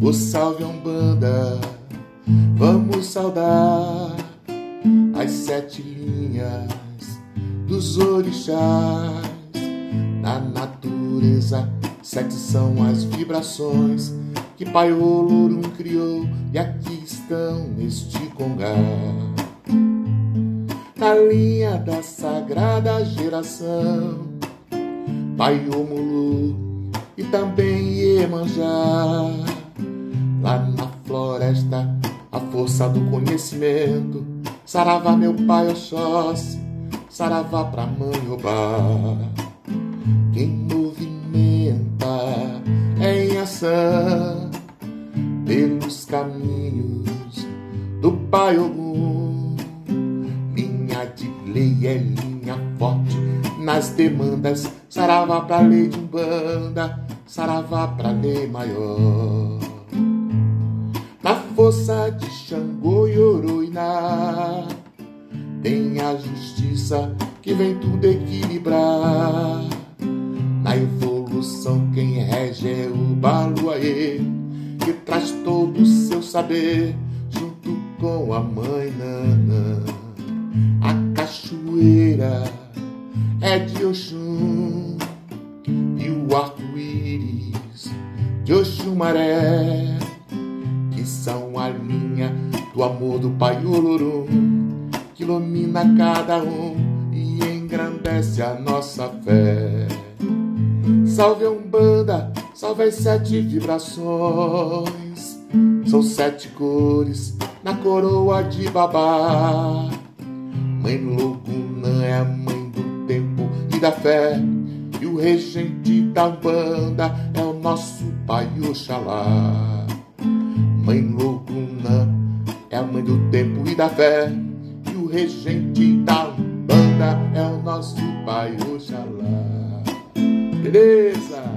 O salve a Umbanda, vamos saudar as sete linhas dos orixás. Na natureza, sete são as vibrações que Pai Olorum criou e aqui estão neste congá. Na linha da sagrada geração, Pai Omulu e também Iemanjá. Lá na floresta, a força do conhecimento, Saravá, meu pai Oxóssi, Saravá pra mãe Obá. Quem movimenta é em ação pelos caminhos do Pai Ogum. Linha de lei é linha forte nas demandas. Saravá pra lei de Umbanda, saravá pra lei maior. Na força de Xangô e Oroiná, tem a justiça que vem tudo equilibrar. Na evolução, quem rege é o Baluaê que traz todo o seu saber junto com a mãe Nana. A cachoeira de Oxum e o arco-íris de Oxumaré, que são a linha do amor do Pai Olorum, que ilumina cada um e engrandece a nossa fé. Salve a Umbanda, salve as sete vibrações. São sete cores na coroa de babá. Fé. E o regente da Umbanda é o nosso pai Oxalá. Mãe Loguna é a mãe do tempo e da fé. E o regente da Umbanda é o nosso pai Oxalá. Beleza?